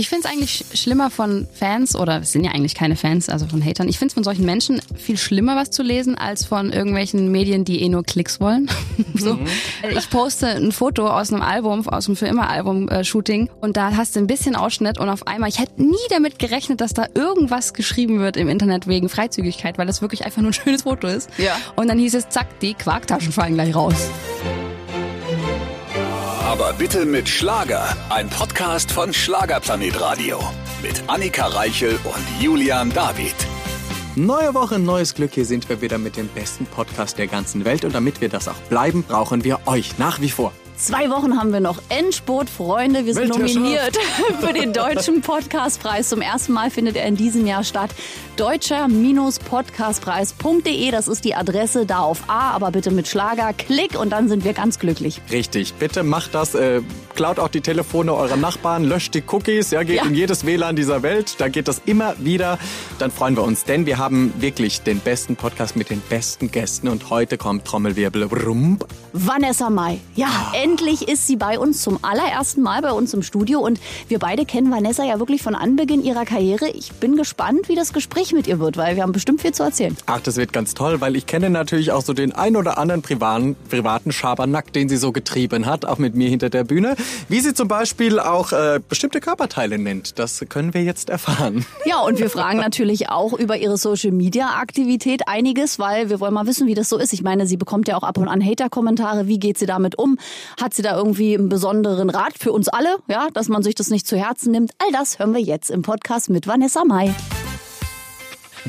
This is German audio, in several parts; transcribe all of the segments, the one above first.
Ich finde es eigentlich schlimmer von Fans, oder es sind ja eigentlich keine Fans, also von Hatern. Ich finde es von solchen Menschen viel schlimmer, was zu lesen, als von irgendwelchen Medien, die eh nur Klicks wollen. so. Mhm. Ich poste ein Foto aus einem Album, aus einem für immer Album-Shooting und da hast du ein bisschen Ausschnitt und auf einmal, ich hätte nie damit gerechnet, dass da irgendwas geschrieben wird im Internet wegen Freizügigkeit, weil das wirklich einfach nur ein schönes Foto ist. Ja. Und dann hieß es, zack, die Quarktaschen fallen gleich raus. Aber bitte mit Schlager. Ein Podcast von Schlagerplanet Radio. Mit Annika Reichel und Julian David. Neue Woche, neues Glück. Hier sind wir wieder mit dem besten Podcast der ganzen Welt. Und damit wir das auch bleiben, brauchen wir euch nach wie vor. Zwei Wochen haben wir noch. Endspurt, Freunde. Wir sind nominiert für den Deutschen Podcastpreis. Zum ersten Mal findet er in diesem Jahr statt. Deutscher-podcastpreis.de. Das ist die Adresse da auf A, aber bitte mit Schlager. Klick und dann sind wir ganz glücklich. Richtig. Bitte macht das. Äh, klaut auch die Telefone eurer Nachbarn, löscht die Cookies. Ja, geht ja. in jedes WLAN dieser Welt. Da geht das immer wieder. Dann freuen wir uns, denn wir haben wirklich den besten Podcast mit den besten Gästen. Und heute kommt Trommelwirbel. Rump. Vanessa Mai. Ja, oh. Endlich ist sie bei uns zum allerersten Mal bei uns im Studio. Und wir beide kennen Vanessa ja wirklich von Anbeginn ihrer Karriere. Ich bin gespannt, wie das Gespräch mit ihr wird, weil wir haben bestimmt viel zu erzählen. Ach, das wird ganz toll, weil ich kenne natürlich auch so den ein oder anderen privaten, privaten Schabernack, den sie so getrieben hat, auch mit mir hinter der Bühne. Wie sie zum Beispiel auch äh, bestimmte Körperteile nennt, das können wir jetzt erfahren. Ja, und wir fragen natürlich auch über ihre Social-Media-Aktivität einiges, weil wir wollen mal wissen, wie das so ist. Ich meine, sie bekommt ja auch ab und an Hater-Kommentare. Wie geht sie damit um? Hat sie da irgendwie einen besonderen Rat für uns alle, ja, dass man sich das nicht zu Herzen nimmt? All das hören wir jetzt im Podcast mit Vanessa Mai.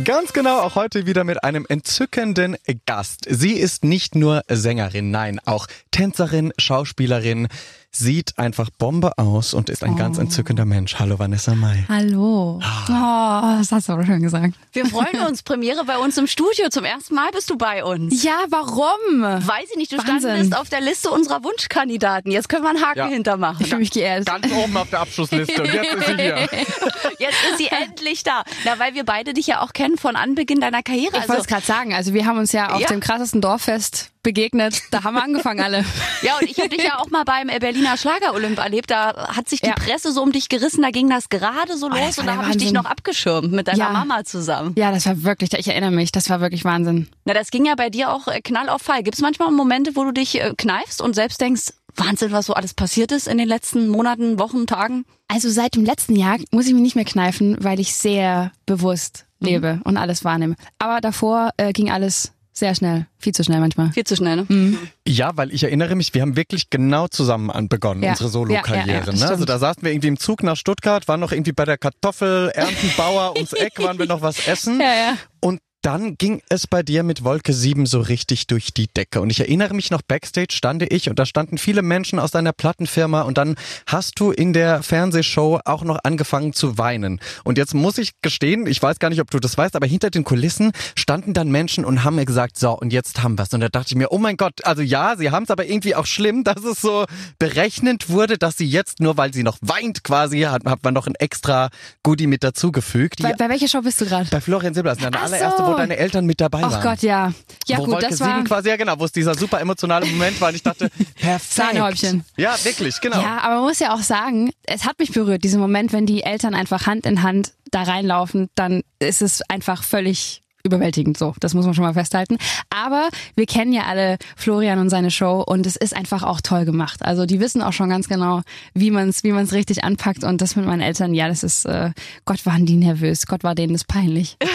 Ganz genau, auch heute wieder mit einem entzückenden Gast. Sie ist nicht nur Sängerin, nein, auch Tänzerin, Schauspielerin, sieht einfach Bombe aus und ist ein oh. ganz entzückender Mensch. Hallo Vanessa Mai. Hallo. Oh, das hast du aber schön gesagt. Wir freuen uns. Premiere bei uns im Studio. Zum ersten Mal bist du bei uns. Ja, warum? Weiß ich nicht. Du Wahnsinn. standest auf der Liste unserer Wunschkandidaten. Jetzt können wir einen Haken ja. hintermachen. Ich fühle mich geehrt. Ganz oben auf der Abschlussliste. Und jetzt ist sie hier. Jetzt ist sie endlich da. Na, weil wir beide dich ja auch kennen von Anbeginn deiner Karriere. Ich also, wollte es gerade sagen. Also wir haben uns ja auf ja. dem krassesten Dorffest begegnet. Da haben wir angefangen alle. ja, und ich habe dich ja auch mal beim Berliner Schlager-Olymp erlebt. Da hat sich die ja. Presse so um dich gerissen. Da ging das gerade so oh, los und da habe ich dich noch abgeschirmt mit deiner ja. Mama zusammen. Ja, das war wirklich, ich erinnere mich, das war wirklich Wahnsinn. Na, das ging ja bei dir auch äh, knall auf Fall. Gibt es manchmal Momente, wo du dich äh, kneifst und selbst denkst, Wahnsinn, was so alles passiert ist in den letzten Monaten, Wochen, Tagen? Also seit dem letzten Jahr muss ich mich nicht mehr kneifen, weil ich sehr bewusst mhm. lebe mhm. und alles wahrnehme. Aber davor äh, ging alles sehr schnell, viel zu schnell manchmal. Viel zu schnell, ne? Mhm. Ja, weil ich erinnere mich, wir haben wirklich genau zusammen an begonnen, ja. unsere Solo-Karriere. Ja, ja, ne? Also da saßen wir irgendwie im Zug nach Stuttgart, waren noch irgendwie bei der Kartoffel, Erntenbauer ums Eck, waren wir noch was essen. Ja, ja. Und dann ging es bei dir mit Wolke 7 so richtig durch die Decke. Und ich erinnere mich noch, backstage stande ich und da standen viele Menschen aus deiner Plattenfirma und dann hast du in der Fernsehshow auch noch angefangen zu weinen. Und jetzt muss ich gestehen, ich weiß gar nicht, ob du das weißt, aber hinter den Kulissen standen dann Menschen und haben mir gesagt, so, und jetzt haben wir's. Und da dachte ich mir, oh mein Gott, also ja, sie haben es aber irgendwie auch schlimm, dass es so berechnet wurde, dass sie jetzt, nur weil sie noch weint quasi, hat, hat man noch ein extra Goodie mit dazugefügt. Bei, bei welcher Show bist du gerade? Bei Florian Silbersson, deine allererste wo deine Eltern mit dabei waren. Ach Gott, ja. Ja wo gut, Wolke das war quasi, ja genau, wo es dieser super emotionale Moment war und ich dachte, perfekt. Sahnehäubchen. Ja, wirklich, genau. Ja, aber man muss ja auch sagen, es hat mich berührt, dieser Moment, wenn die Eltern einfach Hand in Hand da reinlaufen, dann ist es einfach völlig überwältigend so. Das muss man schon mal festhalten. Aber wir kennen ja alle Florian und seine Show und es ist einfach auch toll gemacht. Also die wissen auch schon ganz genau, wie man es wie man's richtig anpackt und das mit meinen Eltern, ja, das ist, äh, Gott waren die nervös, Gott war denen das peinlich.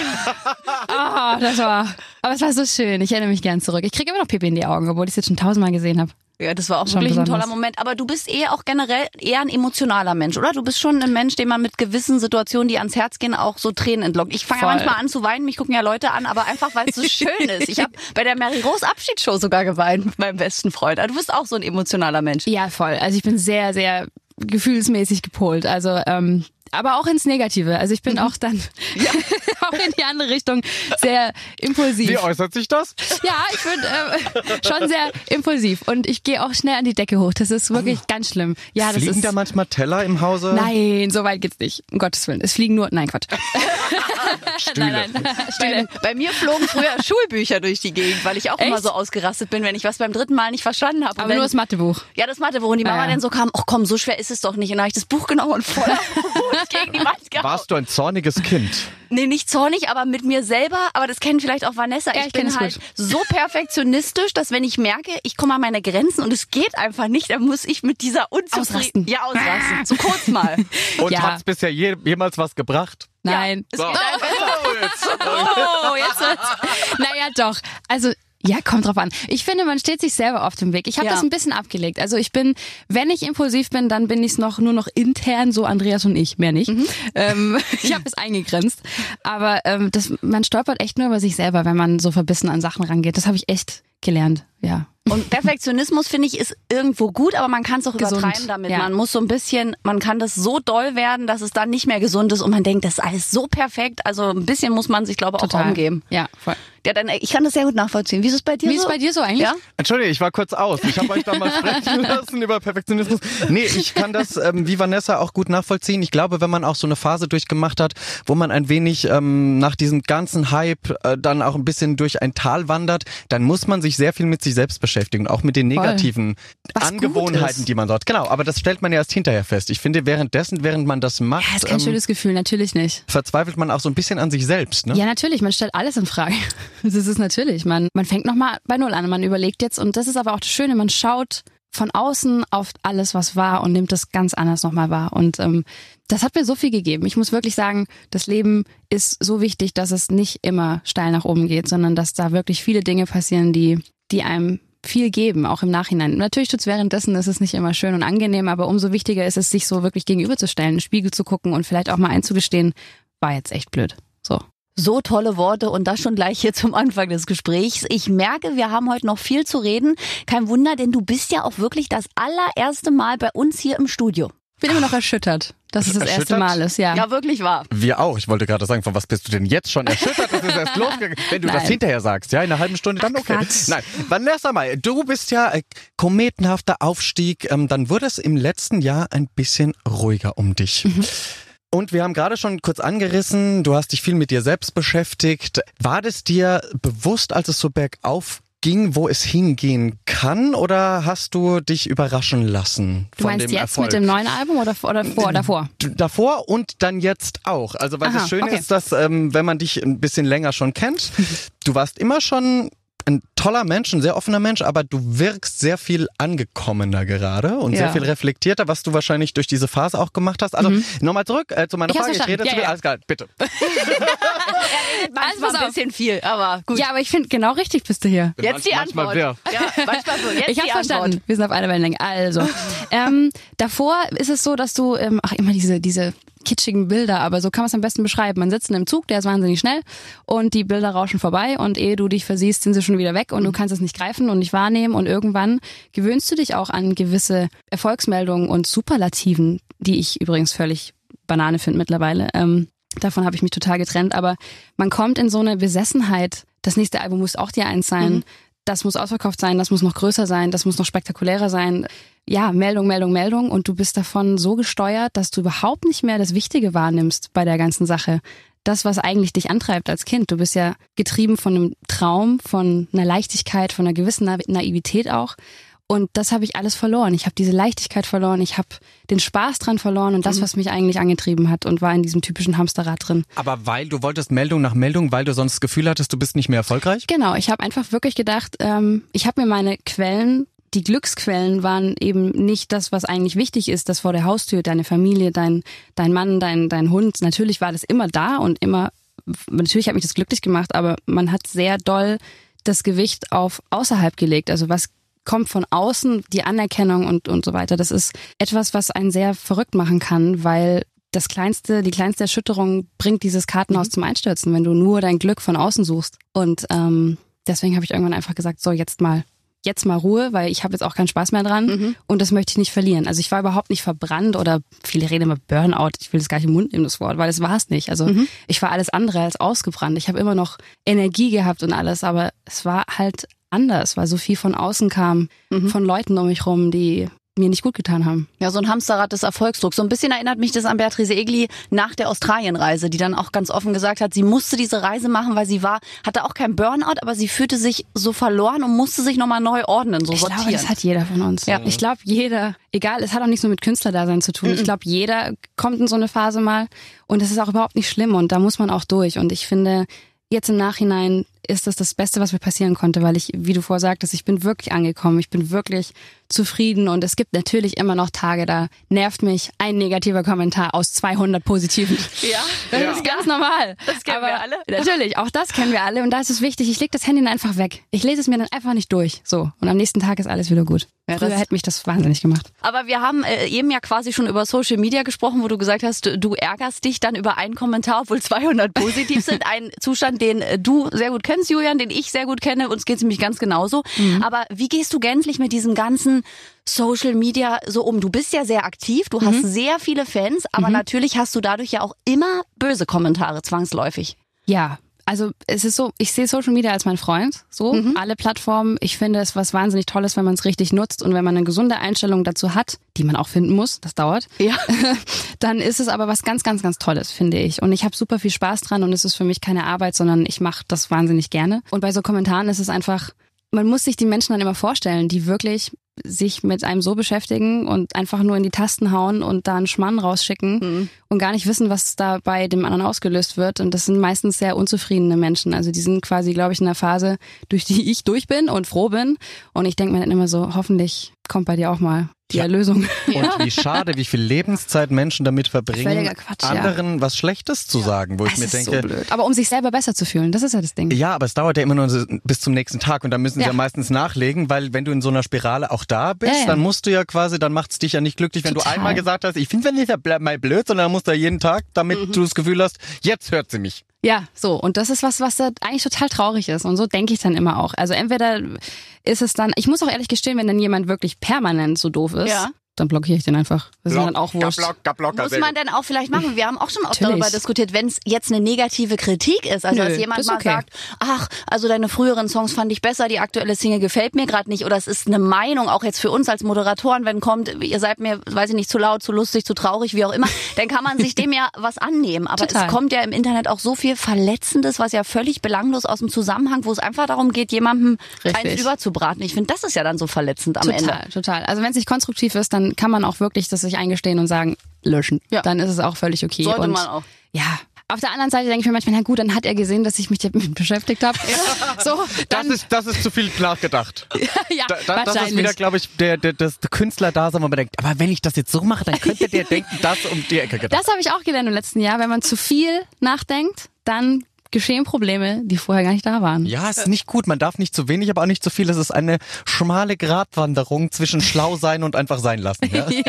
Ah, oh, das war, aber es war so schön. Ich erinnere mich gern zurück. Ich kriege immer noch Pipi in die Augen, obwohl ich es jetzt schon tausendmal gesehen habe. Ja, das war auch schon wirklich besonders. ein toller Moment. Aber du bist eher auch generell eher ein emotionaler Mensch, oder? Du bist schon ein Mensch, dem man mit gewissen Situationen, die ans Herz gehen, auch so Tränen entlockt. Ich fange ja manchmal an zu weinen, mich gucken ja Leute an, aber einfach, weil es so schön ist. Ich habe bei der Mary Rose Abschiedsshow sogar geweint mit meinem besten Freund. Also du bist auch so ein emotionaler Mensch. Ja, voll. Also ich bin sehr, sehr gefühlsmäßig gepolt. Also ähm, aber auch ins Negative. Also ich bin mhm. auch dann ja. auch in die andere Richtung sehr impulsiv. Wie äußert sich das? Ja, ich bin äh, schon sehr impulsiv und ich gehe auch schnell an die Decke hoch. Das ist wirklich oh. ganz schlimm. Ja, fliegen ist, da manchmal Teller im Hause? Nein, so weit geht's nicht. Um Gottes Willen. Es fliegen nur, nein, Quatsch. Stühle. Nein, nein. Bei, bei mir flogen früher Schulbücher durch die Gegend, weil ich auch immer Echt? so ausgerastet bin, wenn ich was beim dritten Mal nicht verstanden habe. Aber dann- nur das Mathebuch. Ja, das Mathebuch. Und die Mama Ah, ja. dann so kam, ach komm, so schwer ist es doch nicht. Und dann habe ich das Buch genommen und voller Wut gegen die Wand gehauen. Warst du ein zorniges Kind? Nee, nicht zornig, aber mit mir selber. Aber das kennen vielleicht auch Vanessa. Ja, ich ich bin es halt gut. so perfektionistisch, dass wenn ich merke, ich komme an meine Grenzen und es geht einfach nicht, dann muss ich mit dieser Unzufriedenheit... Ausrasten. Ja, ausrasten. So kurz mal. Und Ja. hat's bisher je, jemals was gebracht? Nein. Es geht einfach. Oh, jetzt. Oh, jetzt wird's. Naja, doch. Also, ja, kommt drauf an. Ich finde, man steht sich selber auf dem Weg. Ich habe Ja. das ein bisschen abgelegt. Also ich bin, wenn ich impulsiv bin, dann bin ich es noch nur noch intern, so Andreas und ich, mehr nicht. Ähm, ich habe es eingegrenzt. Aber ähm, das, man stolpert echt nur über sich selber, wenn man so verbissen an Sachen rangeht. Das habe ich echt gelernt, ja. Und Perfektionismus, finde ich, ist irgendwo gut, aber man kann es auch Gesund, übertreiben damit. ja. Man muss so ein bisschen, man kann das so doll werden, dass es dann nicht mehr gesund ist und man denkt, das ist alles so perfekt. Also ein bisschen muss man sich, glaube ich, auch Raum geben. Ja, voll. Ja, dann, ich kann das sehr gut nachvollziehen. Wie ist es bei dir Wie ist so? es bei dir so eigentlich? Ja? Entschuldige, ich war kurz aus. Ich habe euch da mal sprechen lassen über Perfektionismus. Nee, ich kann das ähm, wie Vanessa auch gut nachvollziehen. Ich glaube, wenn man auch so eine Phase durchgemacht hat, wo man ein wenig ähm, nach diesem ganzen Hype äh, dann auch ein bisschen durch ein Tal wandert, dann muss man sich sehr viel mit sich selbst beschäftigen, auch mit den negativen Angewohnheiten, die man dort. Genau, aber das stellt man ja erst hinterher fest. Ich finde, währenddessen, während man das macht, Ja, ist kein ähm, schönes Gefühl, natürlich nicht. verzweifelt man auch so ein bisschen an sich selbst. Ne? Ja, natürlich, man stellt alles in Frage. Das ist natürlich. Man, man fängt nochmal bei Null an. Man überlegt jetzt, und das ist aber auch das Schöne, man schaut von außen auf alles, was war und nimmt das ganz anders nochmal wahr. Und ähm, das hat mir so viel gegeben. Ich muss wirklich sagen, das Leben ist so wichtig, dass es nicht immer steil nach oben geht, sondern dass da wirklich viele Dinge passieren, die, die einem viel geben, auch im Nachhinein. Natürlich tut's währenddessen, ist es nicht immer schön und angenehm, aber umso wichtiger ist es, sich so wirklich gegenüberzustellen, in den Spiegel zu gucken und vielleicht auch mal einzugestehen, war jetzt echt blöd. So. So tolle Worte und das schon gleich hier zum Anfang des Gesprächs. Ich merke, wir haben heute noch viel zu reden. Kein Wunder, denn du bist ja auch wirklich das allererste Mal bei uns hier im Studio. Bin immer noch erschüttert, dass es das erste? Mal ist, ja. Ja, wirklich wahr. Wir auch. Ich wollte gerade sagen, von was bist du denn jetzt schon erschüttert? Das ist erst losgegangen. Wenn du das Nein. hinterher sagst, ja, in einer halben Stunde, dann Ach, okay. Quatsch. Nein, Vanessa mal, du bist ja äh, kometenhafter Aufstieg. Ähm, dann wurde es im letzten Jahr ein bisschen ruhiger um dich. Mhm. Und wir haben gerade schon kurz angerissen, du hast dich viel mit dir selbst beschäftigt. War das dir bewusst, als es so bergauf ging, wo es hingehen kann, oder hast du dich überraschen lassen du von meinst dem jetzt Erfolg? mit dem neuen Album oder, oder vor, davor? D- davor und dann jetzt auch. Also weil Aha, das Schöne okay. ist, dass ähm, wenn man dich ein bisschen länger schon kennt, du warst immer schon ein toller Mensch, ein sehr offener Mensch, aber du wirkst sehr viel angekommener gerade und sehr Ja. viel reflektierter, was du wahrscheinlich durch diese Phase auch gemacht hast. Also nochmal zurück äh, zu meiner Ich Frage. Ich rede verstanden. zu Ja, viel. ja. Alles klar, bitte. Manchmal pass ein auf. bisschen viel, aber gut. Ja, aber ich finde, genau richtig bist du hier. Jetzt die manchmal Antwort. Ja, manchmal so. Jetzt Ich habe verstanden. Antwort. Wir sind auf einer Wellenlänge. Also, ähm, davor ist es so, dass du, ähm, ach immer diese diese kitschigen Bilder, aber so kann man es am besten beschreiben. Man sitzt in einem Zug, der ist wahnsinnig schnell und die Bilder rauschen vorbei und ehe du dich versiehst, sind sie schon wieder weg und du kannst es nicht greifen und nicht wahrnehmen und irgendwann gewöhnst du dich auch an gewisse Erfolgsmeldungen und Superlativen, die ich übrigens völlig Banane finde mittlerweile. Ähm, davon habe ich mich total getrennt, aber man kommt in so eine Besessenheit. Das nächste Album muss auch dir eins sein. Das muss ausverkauft sein, das muss noch größer sein, das muss noch spektakulärer sein. Ja, Meldung, Meldung, Meldung. Und du bist davon so gesteuert, dass du überhaupt nicht mehr das Wichtige wahrnimmst bei der ganzen Sache. Das, was eigentlich dich antreibt als Kind. Du bist ja getrieben von einem Traum, von einer Leichtigkeit, von einer gewissen Na Naivität auch. Und das habe ich alles verloren. Ich habe diese Leichtigkeit verloren, ich habe den Spaß dran verloren und das, was mich eigentlich angetrieben hat und war in diesem typischen Hamsterrad drin. Aber weil du wolltest Meldung nach Meldung, weil du sonst das Gefühl hattest, du bist nicht mehr erfolgreich? Genau, ich habe einfach wirklich gedacht, ähm, ich habe mir meine Quellen, die Glücksquellen waren eben nicht das, was eigentlich wichtig ist, das vor der Haustür, deine Familie, dein, dein Mann, dein, dein Hund. Natürlich war das immer da und immer, natürlich hat mich das glücklich gemacht, aber man hat sehr doll das Gewicht auf außerhalb gelegt. Also was kommt von außen, die Anerkennung und, und so weiter. Das ist etwas, was einen sehr verrückt machen kann, weil das kleinste, die kleinste Erschütterung bringt dieses Kartenhaus zum Einstürzen, wenn du nur dein Glück von außen suchst. Und ähm, deswegen habe ich irgendwann einfach gesagt, so jetzt mal, jetzt mal Ruhe, weil ich habe jetzt auch keinen Spaß mehr dran und das möchte ich nicht verlieren. Also ich war überhaupt nicht verbrannt oder viele reden immer Burnout. Ich will das gar nicht im Mund nehmen, das Wort, weil das war es nicht. Also ich war alles andere als ausgebrannt. Ich habe immer noch Energie gehabt und alles, aber es war halt anders, weil so viel von außen kam, von Leuten um mich rum, die mir nicht gut getan haben. Ja, so ein Hamsterrad des Erfolgsdrucks. So ein bisschen erinnert mich das an Beatrice Egli nach der Australienreise, die dann auch ganz offen gesagt hat, sie musste diese Reise machen, weil sie war, hatte auch kein Burnout, aber sie fühlte sich so verloren und musste sich nochmal neu ordnen, so ich sortieren. Glaube, das hat jeder von uns. Ja. Ich glaube, jeder, egal, es hat auch nichts nur mit Künstlerdasein zu tun. Mhm. Ich glaube, jeder kommt in so eine Phase mal und es ist auch überhaupt nicht schlimm und da muss man auch durch. Und ich finde, jetzt im Nachhinein ist das das Beste, was mir passieren konnte, weil ich, wie du vorher sagtest, ich bin wirklich angekommen, ich bin wirklich zufrieden und es gibt natürlich immer noch Tage, da nervt mich ein negativer Kommentar aus 200 positiven. Ja, das ja. ist ganz normal. Das kennen Aber wir alle. Natürlich, auch das kennen wir alle und da ist es wichtig, ich lege das Handy dann einfach weg. Ich lese es mir dann einfach nicht durch, so und am nächsten Tag ist alles wieder gut. Ja, Früher hätte mich das wahnsinnig gemacht. Aber wir haben äh, eben ja quasi schon über Social Media gesprochen, wo du gesagt hast, du, ärgerst dich dann über einen Kommentar, obwohl 200 positiv sind. Ein Zustand, den äh, du sehr gut kennst, Julian, den ich sehr gut kenne. Uns geht es nämlich ganz genauso. Mhm. Aber wie gehst du gänzlich mit diesem ganzen Social Media so um? Du bist ja sehr aktiv, du hast mhm. sehr viele Fans, aber mhm. natürlich hast du dadurch ja auch immer böse Kommentare zwangsläufig. Ja, also es ist so, ich sehe Social Media als mein Freund, so mhm. alle Plattformen. Ich finde es was wahnsinnig Tolles, wenn man es richtig nutzt und wenn man eine gesunde Einstellung dazu hat, die man auch finden muss, das dauert. Ja. Dann ist es aber was ganz, ganz, ganz Tolles, finde ich. Und ich habe super viel Spaß dran und es ist für mich keine Arbeit, sondern ich mache das wahnsinnig gerne. Und bei so Kommentaren ist es einfach, man muss sich die Menschen dann immer vorstellen, die wirklich sich mit einem so beschäftigen und einfach nur in die Tasten hauen und da einen Schmann rausschicken mhm. und gar nicht wissen, was da bei dem anderen ausgelöst wird. Und das sind meistens sehr unzufriedene Menschen. Also die sind quasi, glaube ich, in einer Phase, durch die ich durch bin und froh bin. Und ich denke mir dann immer so, hoffentlich kommt bei dir auch mal die ja. Erlösung. Und wie schade, wie viel Lebenszeit Menschen damit verbringen, Quatsch, anderen ja. was Schlechtes zu sagen, wo das ich mir denke. So blöd. Aber um sich selber besser zu fühlen, das ist ja das Ding. Ja, aber es dauert ja immer nur bis zum nächsten Tag und dann müssen sie ja, meistens nachlegen, weil wenn du in so einer Spirale auch da bist, dann musst du ja quasi, dann macht es dich ja nicht glücklich, wenn Total. du einmal gesagt hast, ich finde es nicht mal blöd, sondern dann musst du ja jeden Tag, damit mhm. du das Gefühl hast, jetzt hört sie mich. Ja, so. Und das ist was, was da eigentlich total traurig ist. Und so denke ich dann immer auch. Also entweder ist es dann, ich muss auch ehrlich gestehen, wenn dann jemand wirklich permanent so doof ist, ja dann blockiere ich den einfach. Das Block, ist dann auch wurscht. Block, Block, Muss man dann auch vielleicht machen. Wir haben auch schon oft Natürlich. darüber diskutiert, wenn es jetzt eine negative Kritik ist. Also Nö, dass jemand mal okay. sagt, ach, also deine früheren Songs fand ich besser, die aktuelle Single gefällt mir gerade nicht. Oder es ist eine Meinung, auch jetzt für uns als Moderatoren, wenn kommt, ihr seid mir, weiß ich nicht, zu laut, zu lustig, zu traurig, wie auch immer, dann kann man sich dem ja was annehmen. Aber Total. es kommt ja im Internet auch so viel Verletzendes, was ja völlig belanglos aus dem Zusammenhang, wo es einfach darum geht, jemandem Richtig. eins überzubraten. Ich finde, das ist ja dann so verletzend am total, Ende. Total, total. Also wenn es nicht konstruktiv ist, dann kann man auch wirklich das sich eingestehen und sagen, löschen. Ja. Dann ist es auch völlig okay. Sollte und man auch. Ja, auf der anderen Seite denke ich mir manchmal, na gut, dann hat er gesehen, dass ich mich damit beschäftigt habe. Ja. So, das, ist, das ist zu viel nachgedacht. ja, da, da, das ist wieder, glaube ich, der, der, das Künstler da, wo man denkt, aber wenn ich das jetzt so mache, dann könnte der denken, das um die Ecke gedacht. Das habe ich auch gelernt im letzten Jahr. Wenn man zu viel nachdenkt, dann geschehen Probleme, die vorher gar nicht da waren. Ja, ist nicht gut. Man darf nicht zu wenig, aber auch nicht zu viel. Es ist eine schmale Gratwanderung zwischen schlau sein und einfach sein lassen. Ja? ja.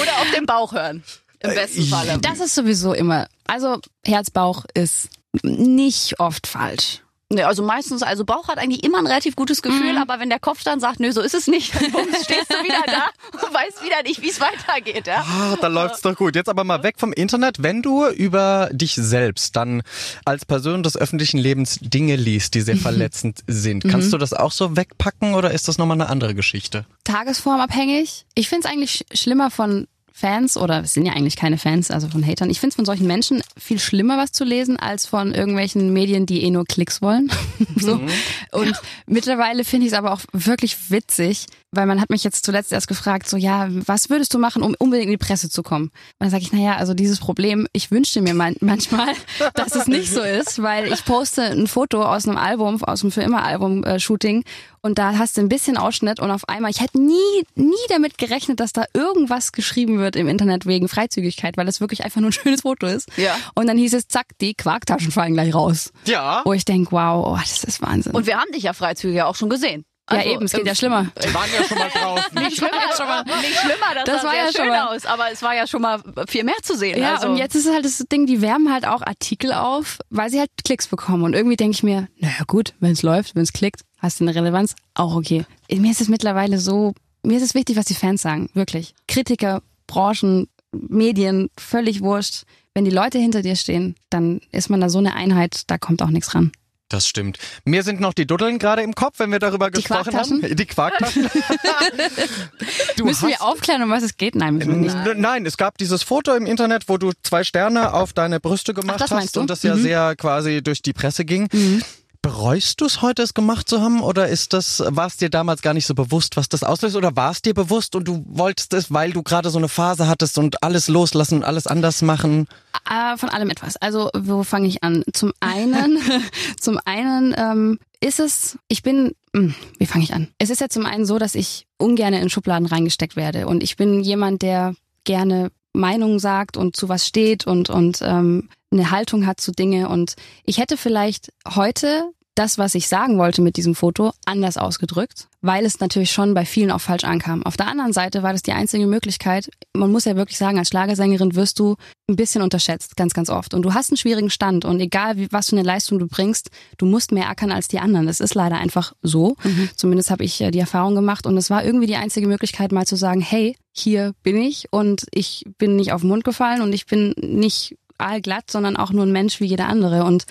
Oder auf den Bauch hören. Im äh, besten Falle. Das ist sowieso immer. Also Herzbauch ist nicht oft falsch. Nee, also meistens, also Bauch hat eigentlich immer ein relativ gutes Gefühl, mhm. aber wenn der Kopf dann sagt, nö, so ist es nicht, dann bums, stehst du wieder da und weißt wieder nicht, wie es weitergeht. Ja? Ah, dann läuft's doch gut. Jetzt aber mal weg vom Internet. Wenn du über dich selbst dann als Person des öffentlichen Lebens Dinge liest, die sehr verletzend sind, kannst mhm. du das auch so wegpacken oder ist das nochmal eine andere Geschichte? Tagesformabhängig. Ich finde es eigentlich schlimmer von Fans oder es sind ja eigentlich keine Fans, also von Hatern. Ich finde es von solchen Menschen viel schlimmer, was zu lesen, als von irgendwelchen Medien, die eh nur Klicks wollen. so. Mhm. Und mittlerweile finde ich es aber auch wirklich witzig, weil man hat mich jetzt zuletzt erst gefragt, so ja, was würdest du machen, um unbedingt in die Presse zu kommen? Und dann sage ich, naja, also dieses Problem, ich wünschte mir manchmal, dass es nicht so ist, weil ich poste ein Foto aus einem Album, aus einem für immer Album-Shooting und da hast du ein bisschen Ausschnitt und auf einmal, ich hätte nie, nie damit gerechnet, dass da irgendwas geschrieben wird im Internet wegen Freizügigkeit, weil es wirklich einfach nur ein schönes Foto ist. Ja. Und dann hieß es, zack, die Quarktaschen fallen gleich raus. Ja. Wo ich denke, wow, oh, das ist Wahnsinn. Und wir haben dich ja Freizügig auch schon gesehen. Also, ja, eben, es geht ja schlimmer. Wir waren ja schon mal drauf. nicht schlimmer, schon mal, nicht schlimmer, das, das sah war ja schön mal. aus, aber es war ja schon mal viel mehr zu sehen. Ja, also. und jetzt ist halt das Ding, die wärmen halt auch Artikel auf, weil sie halt Klicks bekommen. Und irgendwie denke ich mir, naja gut, wenn es läuft, wenn es klickt, hast du eine Relevanz, auch okay. Mir ist es mittlerweile so, mir ist es wichtig, was die Fans sagen, wirklich. Kritiker, Branchen, Medien, völlig wurscht. Wenn die Leute hinter dir stehen, dann ist man da so eine Einheit, da kommt auch nichts ran. Das stimmt. Mir sind noch die Duddeln gerade im Kopf, wenn wir darüber die gesprochen haben. Die Quarktaschen. müssen wir aufklären, um was es geht? Nein, müssen wir nicht. Nein, es gab dieses Foto im Internet, wo du zwei Sterne auf deine Brüste gemacht Ach, hast und das ja mhm. sehr quasi durch die Presse ging. Mhm. Bereust du es heute, es gemacht zu haben? Oder ist das, war es dir damals gar nicht so bewusst, was das auslöst? Oder war es dir bewusst und du wolltest es, weil du gerade so eine Phase hattest und alles loslassen und alles anders machen? Äh, von allem etwas. Also, wo fange ich an? Zum einen, zum einen ähm, ist es, ich bin, hm, wie fange ich an? Es ist ja zum einen so, dass ich ungern in Schubladen reingesteckt werde. Und ich bin jemand, der gerne Meinung sagt und zu was steht und, und ähm, eine Haltung hat zu Dinge. Und ich hätte vielleicht heute das, was ich sagen wollte mit diesem Foto, anders ausgedrückt, weil es natürlich schon bei vielen auch falsch ankam. Auf der anderen Seite war das die einzige Möglichkeit. Man muss ja wirklich sagen, als Schlagersängerin wirst du ein bisschen unterschätzt, ganz, ganz oft. Und du hast einen schwierigen Stand und egal, wie, was für eine Leistung du bringst, du musst mehr ackern als die anderen. Das ist leider einfach so. Mhm. Zumindest habe ich äh, die Erfahrung gemacht und es war irgendwie die einzige Möglichkeit, mal zu sagen, hey, hier bin ich und ich bin nicht auf den Mund gefallen und ich bin nicht allglatt, sondern auch nur ein Mensch wie jeder andere. Und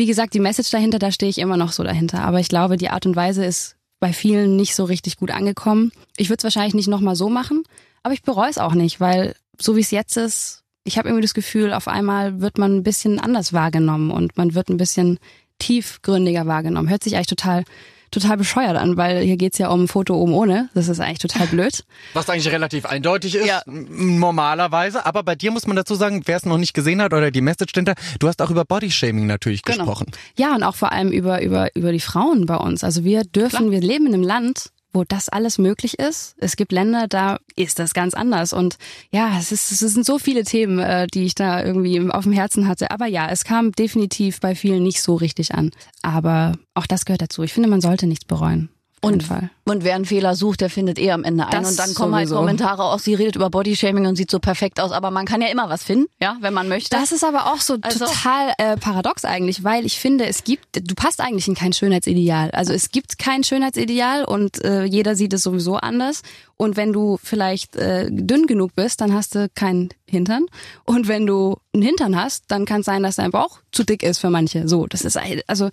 wie gesagt, die Message dahinter, da stehe ich immer noch so dahinter. Aber ich glaube, die Art und Weise ist bei vielen nicht so richtig gut angekommen. Ich würde es wahrscheinlich nicht nochmal so machen, aber ich bereue es auch nicht, weil so wie es jetzt ist, ich habe irgendwie das Gefühl, auf einmal wird man ein bisschen anders wahrgenommen und man wird ein bisschen tiefgründiger wahrgenommen. Hört sich eigentlich total total bescheuert an, weil hier geht's ja um ein Foto oben ohne. Das ist eigentlich total blöd. Was eigentlich relativ eindeutig ist, ja. normalerweise. Aber bei dir muss man dazu sagen, wer es noch nicht gesehen hat oder die Message dahinter, du hast auch über Bodyshaming natürlich genau. gesprochen. Ja, und auch vor allem über, über, über die Frauen bei uns. Also wir dürfen, Klar. wir leben in einem Land, wo das alles möglich ist. Es gibt Länder, da ist das ganz anders. Und ja, es, ist, es sind so viele Themen, äh, die ich da irgendwie auf dem Herzen hatte. Aber ja, es kam definitiv bei vielen nicht so richtig an. Aber auch das gehört dazu. Ich finde, man sollte nichts bereuen. Und, und wer einen Fehler sucht, der findet eh am Ende einen. Das und dann kommen halt sowieso. halt Kommentare aus, sie redet über Bodyshaming und sieht so perfekt aus. Aber man kann ja immer was finden, ja, wenn man möchte. Das ist aber auch so also, total äh, paradox eigentlich, weil ich finde, es gibt, du passt eigentlich in kein Schönheitsideal. Also es gibt kein Schönheitsideal und äh, jeder sieht es sowieso anders. Und wenn du vielleicht äh, dünn genug bist, dann hast du keinen Hintern. Und wenn du einen Hintern hast, dann kann es sein, dass dein Bauch zu dick ist für manche. So, das ist also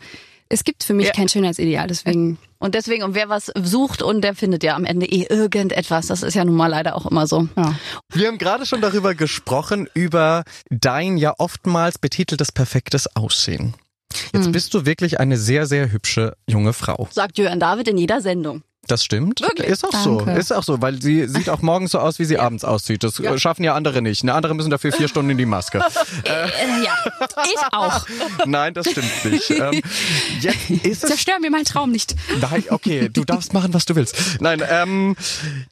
es gibt für mich ja. kein Schönheitsideal, deswegen. Und deswegen, und wer was sucht und der findet ja am Ende eh irgendetwas. Das ist ja nun mal leider auch immer so. Ja. Wir haben gerade schon darüber gesprochen, über dein ja oftmals betiteltes perfektes Aussehen. Jetzt hm. bist du wirklich eine sehr, sehr hübsche junge Frau. Sagt Jürgen David in jeder Sendung. Das stimmt. Wirklich? Ist auch Danke. so. Ist auch so, weil sie sieht auch morgens so aus, wie sie ja. abends aussieht. Das ja. schaffen ja andere nicht. Ne, andere müssen dafür vier Stunden in die Maske. äh, ja, ich auch. Nein, das stimmt nicht. Ähm, jetzt ist es Zerstör mir meinen Traum nicht. Nein, okay, du darfst machen, was du willst. Nein, ähm,